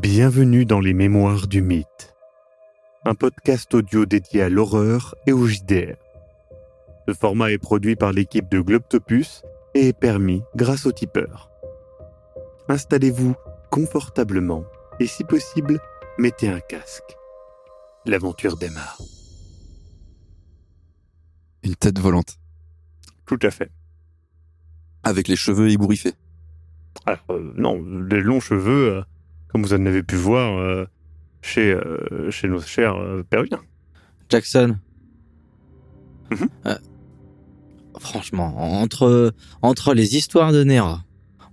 Bienvenue dans les Mémoires du Mythe, un podcast audio dédié à l'horreur et au JDR. Ce format est produit par l'équipe de Globtopus et est permis grâce au tipeur. Installez-vous confortablement et si possible, mettez un casque. L'aventure démarre. Une tête volante. Tout à fait. Avec les cheveux ébouriffés? Alors, euh, non, les longs cheveux, euh, comme vous en avez pu voir euh, chez, euh, chez nos chers euh, péruviens. Jackson. Mhm. Euh, franchement, entre, entre les histoires de Nera,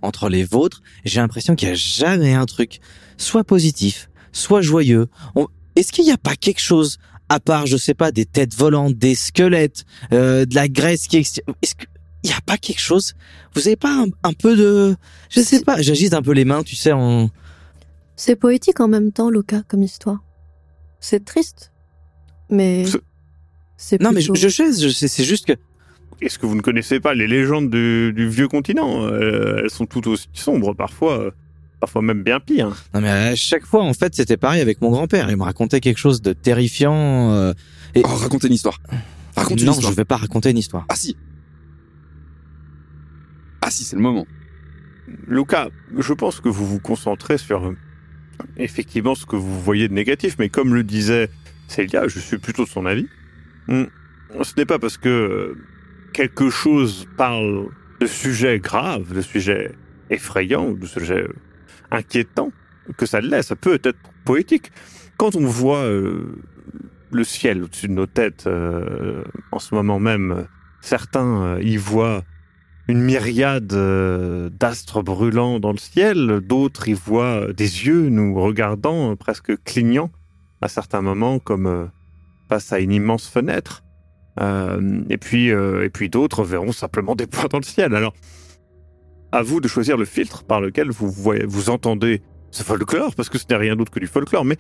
entre les vôtres, j'ai l'impression qu'il n'y a jamais un truc soit positif, soit joyeux. On- Est-ce qu'il n'y a pas quelque chose, à part, je sais pas, des têtes volantes, des squelettes, euh, de la graisse qui... Est-ce qu'il n'y a pas quelque chose? Vous avez pas un, un peu de... Je sais pas, j'agite un peu les mains, tu sais, en... C'est poétique en même temps, Luca, comme histoire. C'est triste, mais C'est- Non, mais je, je sais, je sais, c'est juste que... Est-ce que vous ne connaissez pas les légendes du, du vieux continent? Euh, Elles sont tout aussi sombres, parfois, parfois même bien pires. Non mais à chaque fois en fait c'était pareil avec mon grand-père. Il me racontait quelque chose de terrifiant. euh, et... Oh, racontez une histoire. Raconte une non, histoire. je vais pas raconter une histoire. Ah si. Ah si, c'est le moment. Luca, je pense que vous vous concentrez sur effectivement ce que vous voyez de négatif, mais comme le disait Célia, je suis plutôt de son avis. Hmm, Ce n'est pas parce que euh, quelque chose parle de sujets graves, de sujets effrayants, de sujets inquiétants, que ça l'est. Ça peut être poétique. Quand on voit euh, le ciel au-dessus de nos têtes, euh, en ce moment même, certains y voient une myriade euh, d'astres brûlants dans le ciel, d'autres y voient des yeux nous regardant, euh, presque clignant à certains moments, comme euh, face à une immense fenêtre. Et puis, et puis d'autres verront simplement des points dans le ciel. Alors, à vous de choisir le filtre par lequel vous voyez, vous entendez ce folklore, parce que ce n'est rien d'autre que du folklore, mais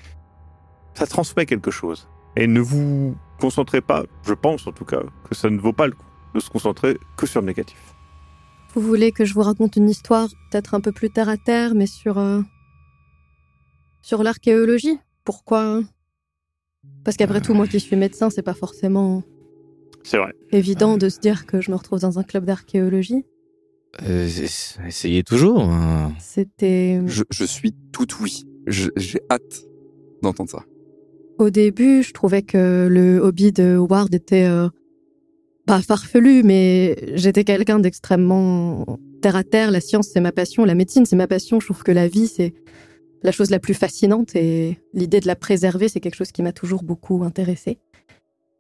ça transmet quelque chose. Et ne vous concentrez pas, je pense en tout cas, que ça ne vaut pas le coup de se concentrer que sur le négatif. Vous voulez que je vous raconte une histoire, peut-être un peu plus terre à terre, mais sur euh, sur l'archéologie? Pourquoi? Parce qu'après tout, moi qui suis médecin, c'est pas forcément C'est vrai. évident de se dire que je me retrouve dans un club d'archéologie. Euh, es- essayez toujours. hein. C'était Je, je suis tout oui. J'ai hâte d'entendre ça. Au début, je trouvais que le hobby de Ward était euh, pas farfelu, mais j'étais quelqu'un d'extrêmement terre à terre. La science, c'est ma passion. La médecine, c'est ma passion. Je trouve que la vie, c'est la chose la plus fascinante et l'idée de la préserver, c'est quelque chose qui m'a toujours beaucoup intéressée.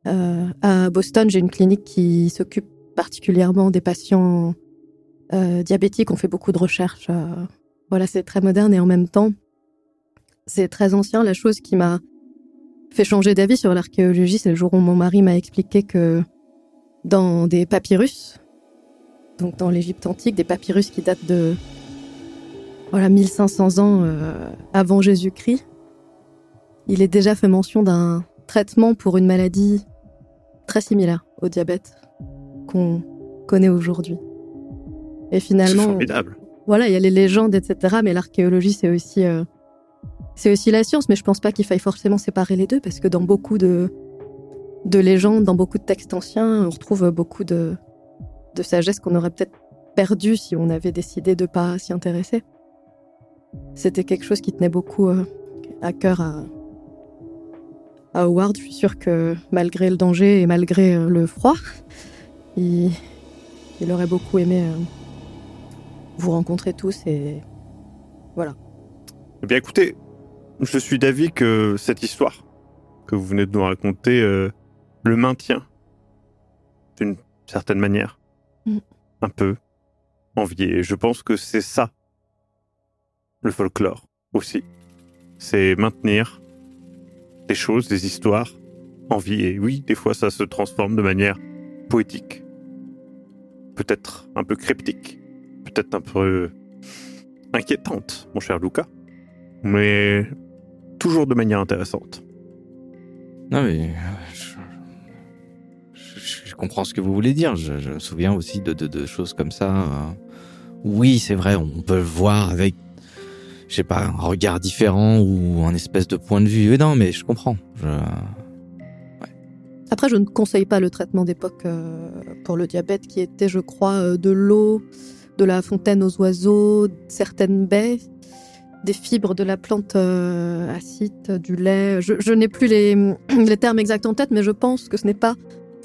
Euh, à Boston, j'ai une clinique qui s'occupe particulièrement des patients euh, diabétiques. On fait beaucoup de recherches. euh, voilà, c'est très moderne et en même temps, c'est très ancien. La chose qui m'a fait changer d'avis sur l'archéologie, c'est le jour où mon mari m'a expliqué que dans des papyrus, donc dans l'Égypte antique, des papyrus qui datent de voilà 1500 ans euh, avant Jésus-Christ, il est déjà fait mention d'un traitement pour une maladie très similaire au diabète qu'on connaît aujourd'hui. Et finalement, formidable. voilà, il y a les légendes, etc. Mais l'archéologie, c'est aussi, euh, c'est aussi la science. Mais je pense pas qu'il faille forcément séparer les deux, parce que dans beaucoup de, de légendes, dans beaucoup de textes anciens, on retrouve beaucoup de, sagesse qu'on aurait peut-être perdue si on avait décidé de pas s'y intéresser. C'était quelque chose qui tenait beaucoup euh, à cœur à, Howard. Je suis sûre que malgré le danger et malgré euh, le froid, il, aurait beaucoup aimé euh, vous rencontrer tous et voilà. Eh bien, écoutez, je suis d'avis que cette histoire que vous venez de nous raconter le maintient d'une certaine manière. Mm. Un peu envié. Et je pense que c'est ça, le folklore aussi. C'est maintenir des choses, des histoires en vie. Et oui, des fois, ça se transforme de manière poétique. Peut-être un peu cryptique. Peut-être un peu inquiétante, mon cher Luca mais toujours de manière intéressante. Non mais euh, je, je- je comprends ce que vous voulez dire. Je, je me souviens aussi de, choses comme ça. euh. Oui, c'est vrai, on peut le voir avec j'ai pas un regard différent ou un espèce de point de vue. Mais non, mais je comprends. Je... Après, je ne conseille pas le traitement d'époque euh, pour le diabète qui était, je crois, euh, de l'eau, de la fontaine aux oiseaux, certaines baies, des fibres de la plante euh, acide, du lait. Je, je n'ai plus les termes exacts en tête, mais je pense que ce n'est pas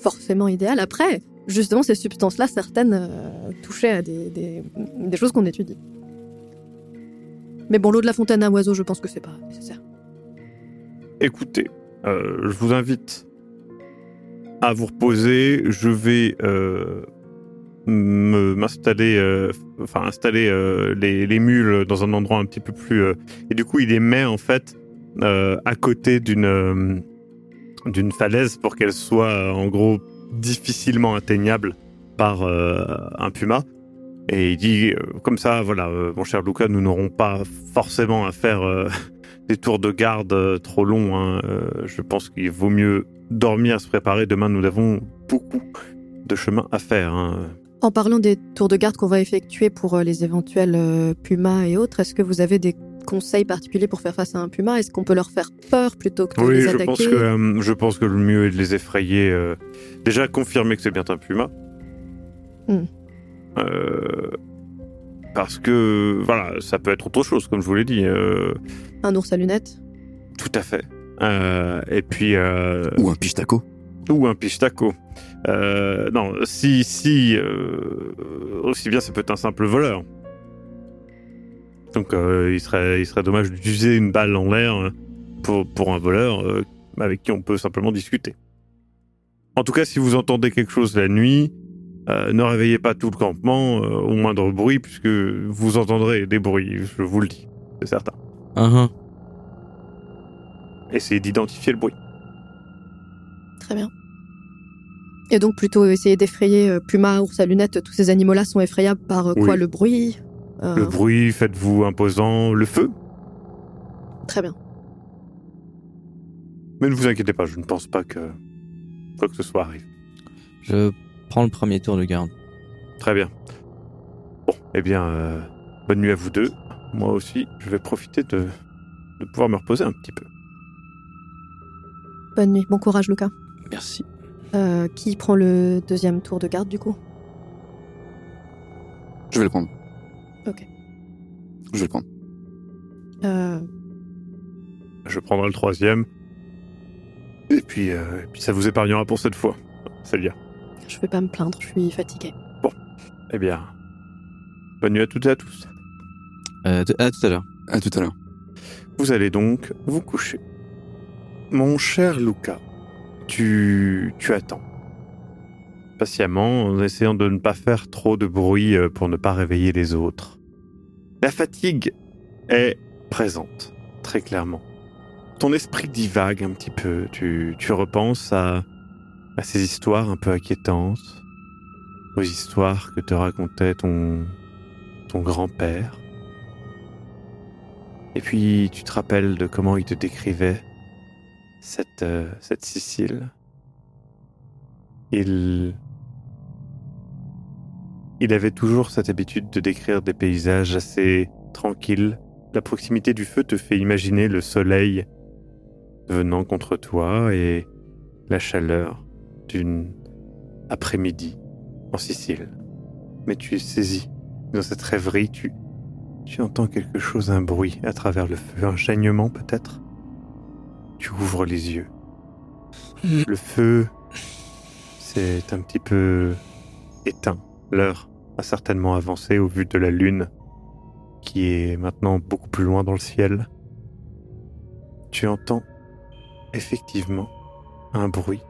forcément idéal. Après, justement, ces substances-là, certaines euh, touchaient à des, choses qu'on étudie. Mais bon, l'eau de la fontaine à oiseaux, je pense que c'est pas nécessaire. Écoutez, euh, je vous invite à vous reposer. Je vais euh, m'installer, enfin installer les, les mules dans un endroit un petit peu plus. et du coup, il les met en fait à côté d'une d'une falaise pour qu'elle soit euh, en gros difficilement atteignable par euh, un puma. Et il dit euh, comme ça, voilà, mon cher Lucas, nous n'aurons pas forcément à faire des tours de garde trop longs. hein. Je pense qu'il vaut mieux dormir, se préparer. Demain, nous avons beaucoup de chemin à faire. hein. En parlant des tours de garde qu'on va effectuer pour les éventuels pumas et autres, est-ce que vous avez des conseils particuliers pour faire face à un puma Est-ce qu'on peut leur faire peur plutôt que de Oui, les je attaquer pense, que, euh, je pense que le mieux est de les effrayer. euh, déjà, confirmer que c'est bien un puma. Hmm. Euh, parce que, voilà, ça peut être autre chose, comme je vous l'ai dit. euh, Un ours à lunettes? Tout à fait. Euh, et puis... euh, Ou un pichtaco. ou un pichtaco. Euh, non, si, si, euh, aussi bien ça peut être un simple voleur. Donc euh, il, serait, il serait dommage d'utiliser une balle en l'air euh, pour, pour un voleur euh, avec qui on peut simplement discuter. En tout cas, si vous entendez quelque chose la nuit, euh, ne réveillez pas tout le campement euh, au moindre bruit, puisque vous entendrez des bruits, je vous le dis, c'est certain. Uhum. Essayez d'identifier le bruit. Très bien. Et donc plutôt essayer d'effrayer euh, puma, ours à lunettes, tous ces animaux-là sont effrayables par euh, quoi Oui. Le bruit? Euh, Le bruit, faites-vous imposant, le feu, Très bien. Mais ne vous inquiétez pas, je ne pense pas que quoi que ce soit arrive. Je prends le premier tour de garde. Très bien. Bon, eh bien, euh, bonne nuit à vous deux. Moi aussi, je vais profiter de, de pouvoir me reposer un petit peu. Bonne nuit. Bon courage, Lucas. Merci. Euh, qui prend le deuxième tour de garde, du coup? Je vais le prendre. Je vais le prendre. Euh, Je prendrai le troisième. Et puis, euh, et puis ça vous épargnera pour cette fois. Célia. Je vais pas me plaindre, je suis fatiguée. Eh bien, bonne nuit à toutes et à tous. Euh, à tout à l'heure. À tout à l'heure. Vous allez donc vous coucher. Mon cher Luca, tu, tu attends. Patiemment, en essayant de ne pas faire trop de bruit pour ne pas réveiller les autres. La fatigue est présente, très clairement. Ton esprit divague un petit peu. Tu, tu repenses à, à ces histoires un peu inquiétantes, aux histoires que te racontait ton, ton grand-père. Et puis tu te rappelles de comment il te décrivait cette, euh, cette Sicile. Il... Il avait toujours cette habitude de décrire des paysages assez tranquilles. La proximité du feu te fait imaginer le soleil venant contre toi et la chaleur d'une après-midi en Sicile. Mais tu es saisi dans cette rêverie, tu, tu entends quelque chose, un bruit à travers le feu, un saignement peut-être Tu ouvres les yeux. Le feu c'est un petit peu éteint. L'heure a certainement avancé au vu de la lune qui est maintenant beaucoup plus loin dans le ciel. Tu entends effectivement un bruit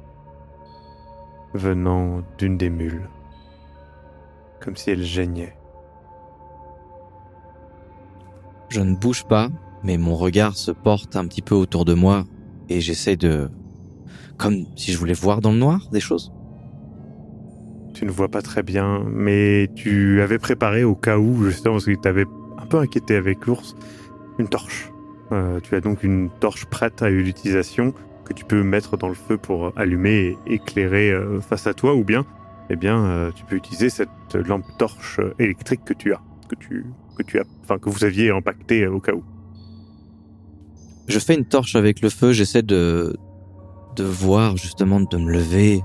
venant d'une des mules, comme si elle geignait. Je ne bouge pas, mais mon regard se porte un petit peu autour de moi et j'essaie de... Comme si je voulais voir dans le noir des choses. Tu ne vois pas très bien, mais tu avais préparé au cas où, justement, parce qu'il t'avait un peu inquiété avec l'ours, une torche. Euh, tu as donc une torche prête à l'utilisation que tu peux mettre dans le feu pour allumer et éclairer euh, face à toi, ou bien, eh bien, euh, tu peux utiliser cette lampe torche électrique que tu as. que tu, que tu as, enfin, que vous aviez impacté au cas où. Je fais une torche avec le feu, j'essaie de, de voir, justement, de me lever.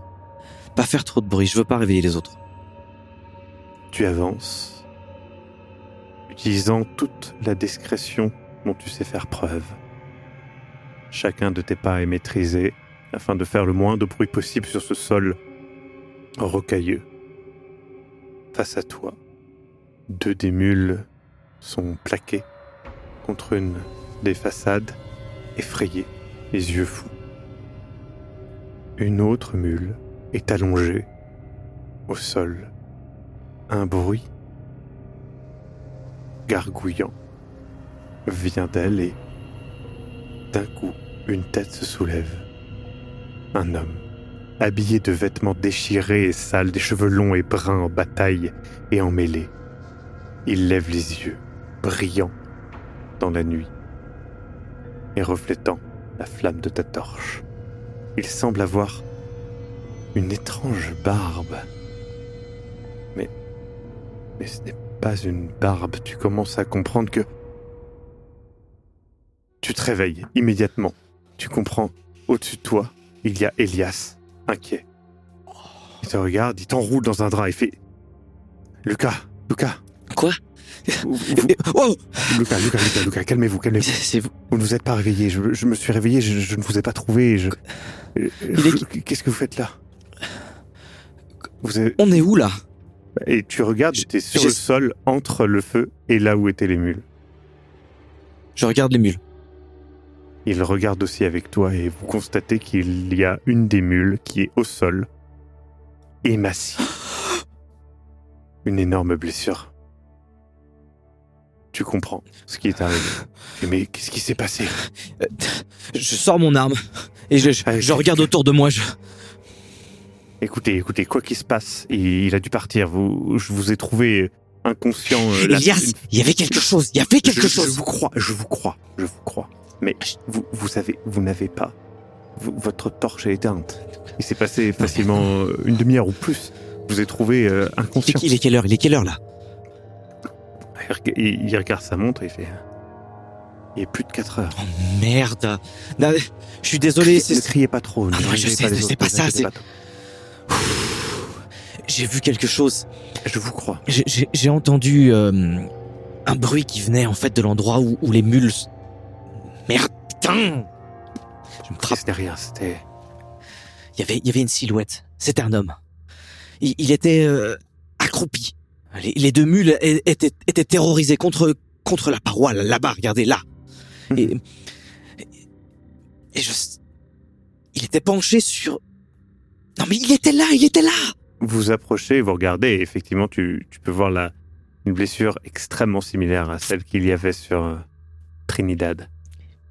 Pas faire trop de bruit, je veux pas réveiller les autres. Tu avances, utilisant toute la discrétion dont tu sais faire preuve. Chacun de tes pas est maîtrisé afin de faire le moins de bruit possible sur ce sol rocailleux. Face à toi, deux des mules sont plaquées contre une des façades, effrayées, les yeux fous. Une autre mule est allongée au sol. Un bruit gargouillant vient d'elle et d'un coup, une tête se soulève. Un homme, habillé de vêtements déchirés et sales, des cheveux longs et bruns en bataille et en mêlée. Il lève les yeux, brillants dans la nuit et reflétant la flamme de ta torche. Il semble avoir une étrange barbe. Mais. Mais ce n'est pas une barbe. Tu commences à comprendre que. Tu te réveilles immédiatement. Tu comprends, au-dessus de toi, il y a Elias, inquiet. Il te regarde, il t'enroule dans un drap et fait. Lucas, Lucas. Quoi? Vous- vous- Oh Lucas, Lucas, Lucas, Lucas, calmez-vous, calmez-vous. C'est vous. Vous ne vous êtes pas réveillé. Je, je me suis réveillé, je, je ne vous ai pas trouvé. Je... Qu'est-ce que vous faites là? Vous avez... On est où là? Et tu regardes, es sur le sol, entre le feu et là où étaient les mules. Je regarde les mules. Il regarde aussi avec toi et vous constatez qu'il y a une des mules qui est au sol, émaciée. Une énorme blessure. Tu comprends ce qui est arrivé. Mais qu'est-ce qui s'est passé? Euh, Je sors mon arme et je, je regarde autour de moi. Je... Écoutez, écoutez, quoi qu'il se passe, il, il a dû partir. Vous, je vous ai trouvé inconscient. euh, Elias, il y avait quelque chose. Il y avait quelque je, chose. Je vous crois, je vous crois, je vous crois. Mais vous, vous savez, vous n'avez pas. vous- votre torche est éteinte. Il s'est passé facilement euh, une demi-heure ou plus. Je vous ai trouvé euh, inconscient. il est quelle heure Il est quelle heure là? Il reg- Il, il regarde sa montre et il fait. Il est plus de 4 heures. Oh merde. Non, je suis désolé. ne criez pas trop. Ah non, je réveillez sais, c'est pas ça, J'ai vu quelque chose. Je vous crois. J'ai- entendu euh, un bruit qui venait en fait de l'endroit où, où les mules. Merde, putain Je me n'est rien, c'était. Il y avait, il y avait une silhouette. C'était un homme. Il, il était euh, accroupi. Les, les deux mules étaient, étaient terrorisées contre, contre la paroi, là- là-bas, regardez, là. Et, et je... Il était penché sur... Non mais il était là, il était là Vous approchez, vous regardez, et effectivement, tu, tu peux voir la, une blessure extrêmement similaire à celle qu'il y avait sur euh, Trinidad.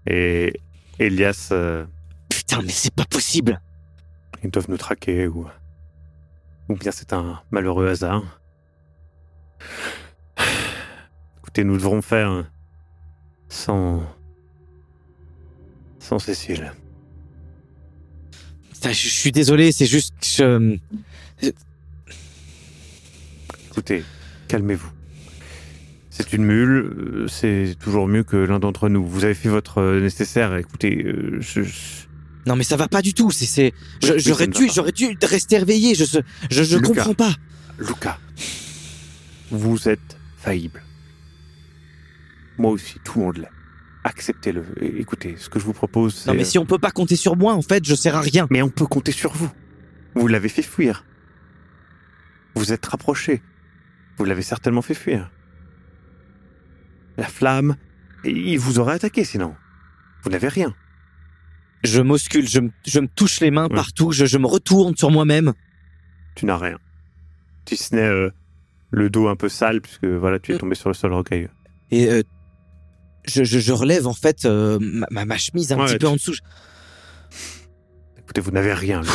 Et Elias, euh, Putain, mais c'est pas possible ils doivent nous traquer, ou, ou bien c'est un malheureux hasard. Écoutez, nous devrons faire sans. sans Cécile. Je, je suis désolé, c'est juste que je... Écoutez, calmez-vous. C'est une mule, euh, c'est toujours mieux que l'un d'entre nous. Vous avez fait votre euh, nécessaire. Écoutez, euh, je, Non mais ça va pas du tout, c'est... c'est... Oui, J'aurais dû, pas. j'aurais dû rester réveillé, je, je, je Lucas. comprends pas. Luca, vous êtes faillible. Moi aussi, tout le monde l'est. Acceptez-le. Écoutez, ce que je vous propose, c'est... Non mais si on peut pas compter sur moi, en fait, je sers à rien. Mais on peut compter sur vous. Vous l'avez fait fuir. Vous êtes rapproché. Vous l'avez certainement fait fuir. La flamme, il vous aurait attaqué sinon. Vous n'avez rien. Je m'auscule, je, me- je me touche les mains Ouais. partout, je, je me retourne sur moi-même. Tu n'as rien. Si ce n'est euh, le dos un peu sale, puisque voilà, tu es Mm. tombé sur le sol rocailleux. Et euh, je, je, je relève en fait euh, ma, chemise un Ouais, petit tu- peu en dessous. Je- Écoutez, vous n'avez rien. Lucas.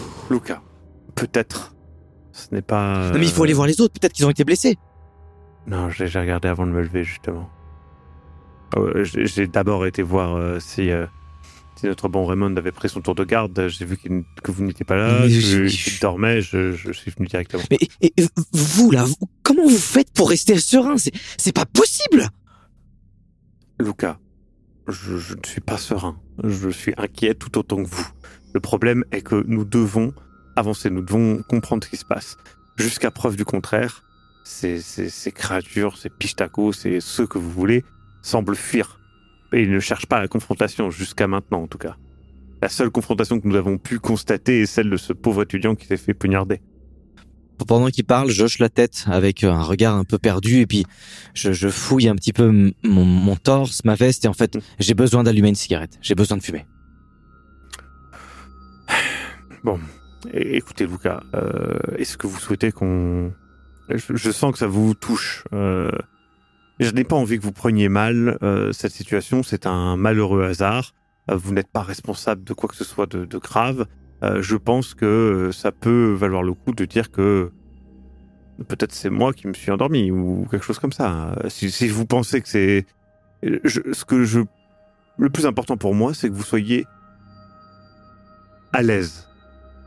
Lucas, peut-être. Ce n'est pas. Non mais il faut aller voir les autres, peut-être qu'ils ont été blessés. Non, j'ai regardé avant de me lever, justement. Euh, j'ai d'abord été voir euh, si, euh, Si notre bon Raymond avait pris son tour de garde, j'ai vu que vous n'étiez pas là, Mais que- je- dormait, je, je suis venu directement. Mais et- et vous là, vous- comment vous faites pour rester serein? C'est pas possible. Lucas, je, ne suis pas serein. Je suis inquiet tout autant que vous. Le problème est que nous devons avancer, nous devons comprendre ce qui se passe. Jusqu'à preuve du contraire, ces, ces, créatures, ces pichtacos, ces ceux que vous voulez, semblent fuir. Et ils ne cherchent pas la confrontation, jusqu'à maintenant en tout cas. La seule confrontation que nous avons pu constater est celle de ce pauvre étudiant qui s'est fait poignarder. Pendant qu'il parle, je hoche la tête avec un regard un peu perdu et puis je, je fouille un petit peu mon, mon torse, ma veste et en fait j'ai besoin d'allumer une cigarette. J'ai besoin de fumer. É- Écoutez, Lucas, euh, est-ce que vous souhaitez qu'on... Je, je sens que ça vous touche. Euh, je n'ai pas envie que vous preniez mal euh, cette situation. C'est un malheureux hasard. Euh, vous n'êtes pas responsable de quoi que ce soit de, de grave. Euh, je pense que euh, ça peut valoir le coup de dire que peut-être c'est moi qui me suis endormi ou quelque chose comme ça. Euh, Si, si vous pensez que c'est... ce que je... Le plus important pour moi, c'est que vous soyez à l'aise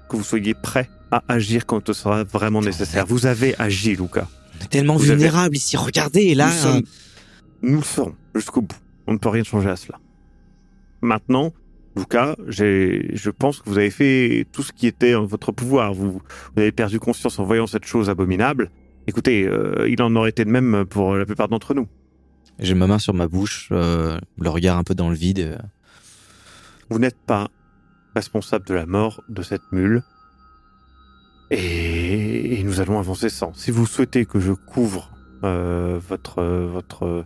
que vous soyez prêt à agir quand ce sera vraiment nécessaire. Vous avez agi, Lucas. On est tellement Vous avez- vulnérable ici. Regardez là. nous, sommes- nous le ferons jusqu'au bout. On ne peut rien changer à cela. Maintenant, Lucas, je pense que vous avez fait tout ce qui était en votre pouvoir. Vous, vous avez perdu conscience en voyant cette chose abominable. Écoutez, euh, il en aurait été de même pour la plupart d'entre nous. J'ai ma main sur ma bouche, euh, le regard un peu dans le vide. Vous n'êtes pas responsable de la mort de cette mule. Et, et nous allons avancer sans. Si vous souhaitez que je couvre euh, votre votre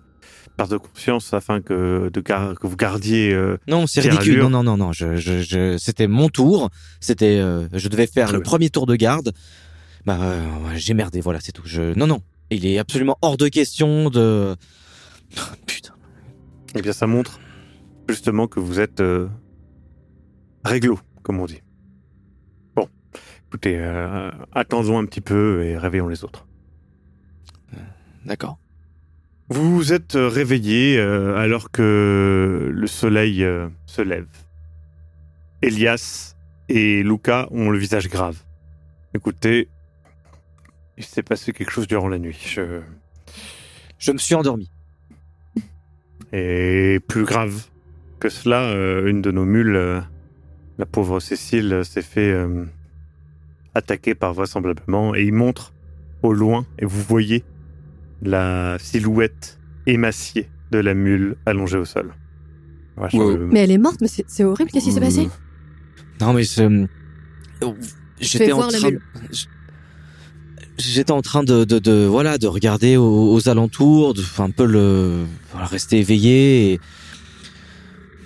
part de conscience afin que de gar- que vous gardiez euh, Non, c'est ridicule. Non, non, non, non. Je, je, je, c'était mon tour. C'était, euh, je devais faire le bien. premier tour de garde. Bah, euh, j'ai merdé. Voilà, c'est tout. Je, non, non. Il est absolument hors de question de. Putain. Eh bien, ça montre justement que vous êtes réglo, comme on dit. Bon, écoutez, attendons un petit peu et réveillons les autres. D'accord. Vous vous êtes euh, réveillé euh, alors que le soleil euh, se lève. Elias et Luca ont le visage grave. Écoutez, il s'est passé quelque chose durant la nuit. Je... Me suis endormi. Et plus grave que cela, une de nos mules, la pauvre Cécile, s'est fait attaquer par vraisemblablement. Et il montre au loin, et vous voyez la silhouette émaciée de la mule allongée au sol. Je-. Mais elle est morte, mais c'est horrible, qu'est-ce qui s'est passé Non, mais c'est- euh, j'étais en train. J'étais en train de, de, de voilà de regarder aux, aux alentours, de un peu le voilà, rester éveillé. Et,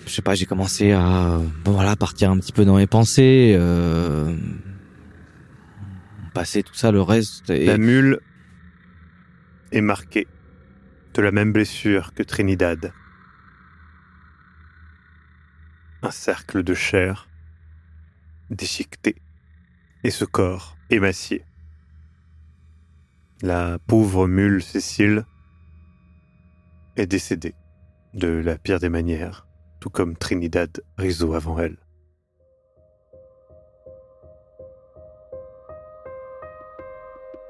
je sais pas, j'ai commencé à bon voilà partir un petit peu dans mes pensées, euh, passer tout ça le reste. Et, La mule est marquée de la même blessure que Trinidad. Un cercle de chair déchiqueté et ce corps émacié. La pauvre mule Cécile est décédée de la pire des manières, tout comme Trinidad Rizzo avant elle.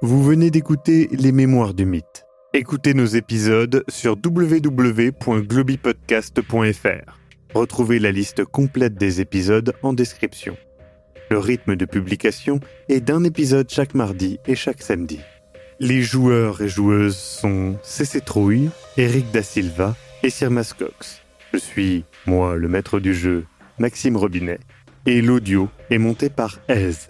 Vous venez d'écouter Les Mémoires du Mythe. Écoutez nos épisodes sur www.globipodcast.fr. Retrouvez la liste complète des épisodes en description. Le rythme de publication est d'un épisode chaque mardi et chaque samedi. Les joueurs et joueuses sont CC Trouille, Eric Da Silva et Sirmas Cox. Je suis, moi, le maître du jeu, Maxime Robinet, et l'audio est monté par Aise.